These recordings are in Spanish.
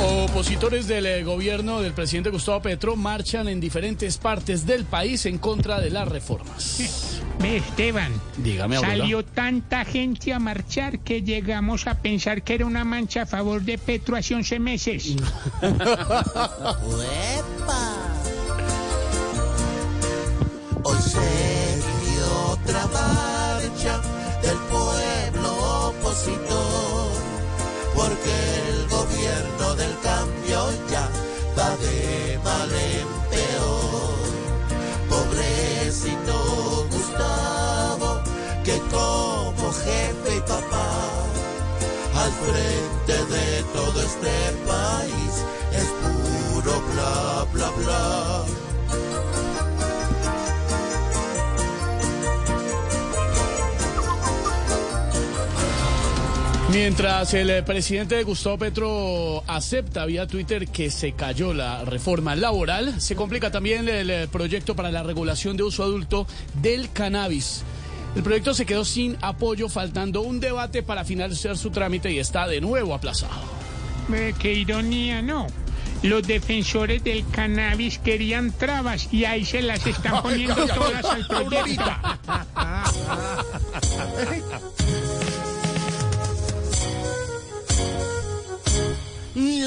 Opositores del eh, gobierno del presidente Gustavo Petro marchan en diferentes partes del país en contra de las reformas. Ve, Esteban, Dígame, abuela. salió tanta gente a marchar que llegamos a pensar que era una mancha a favor de Petro hace 11 meses. Hoy se dio otra marcha del pueblo opositor, porque el gobierno de mal en peor. Pobrecito Gustavo, que como jefe y papá, al frente de todo este Mientras el eh, presidente Gustavo Petro acepta vía Twitter que se cayó la reforma laboral, se complica también el eh, proyecto para la regulación de uso adulto del cannabis. El proyecto se quedó sin apoyo, faltando un debate para finalizar su trámite y está de nuevo aplazado. Ve, qué ironía, ¿no? Los defensores del cannabis querían trabas y ahí se las están poniendo todas al proyecto.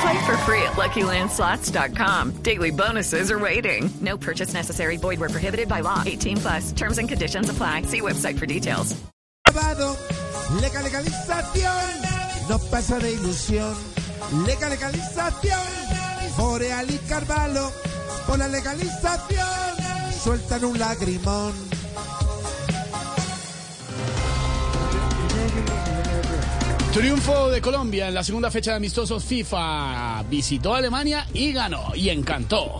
Play for free at LuckyLandSlots.com. Daily bonuses are waiting. No purchase necessary. Void where prohibited by law. 18 plus terms and conditions apply. See website for details. Legal legalización, no pasa de ilusión. Legal legalización, Boreal y Carvalho, por la legalización, sueltan un lagrimón. Triunfo de Colombia en la segunda fecha de amistosos FIFA. Visitó Alemania y ganó y encantó.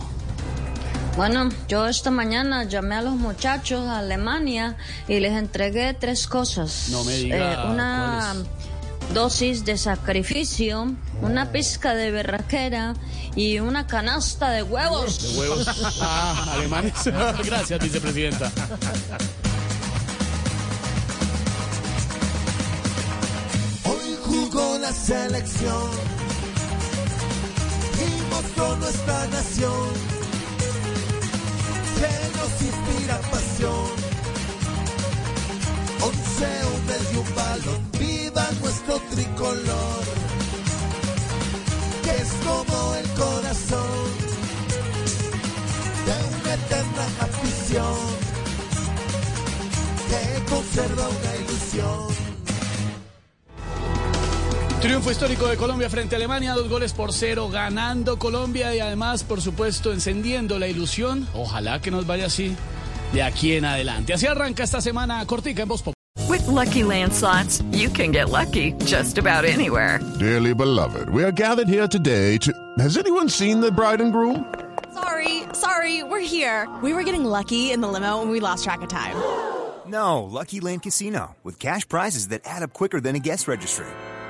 Bueno, yo esta mañana llamé a los muchachos a Alemania y les entregué tres cosas. No me diga, Eh, una dosis de sacrificio, una pizca de berraquera y una canasta de huevos. De huevos. Ah, alemanes. Gracias, vicepresidenta. Jugó la selección y mostró nuestra nación. Que nos inspira pasión. Once hombres y un balón, viva nuestro tricolor. Que es como el corazón de una eterna afición. Que conserva una ilusión. Triunfo histórico de Colombia frente a Alemania, dos goles por cero, ganando Colombia y además, por supuesto, encendiendo la ilusión. Ojalá que nos vaya así de aquí en adelante. Así arranca esta semana cortica en Voz Pop. With Lucky Land slots, you can get lucky just about anywhere. Dearly beloved, we are gathered here today to. Has anyone seen the bride and groom? Sorry, sorry, we're here. We were getting lucky in the limo and we lost track of time. No, Lucky Land Casino, with cash prizes that add up quicker than a guest registry.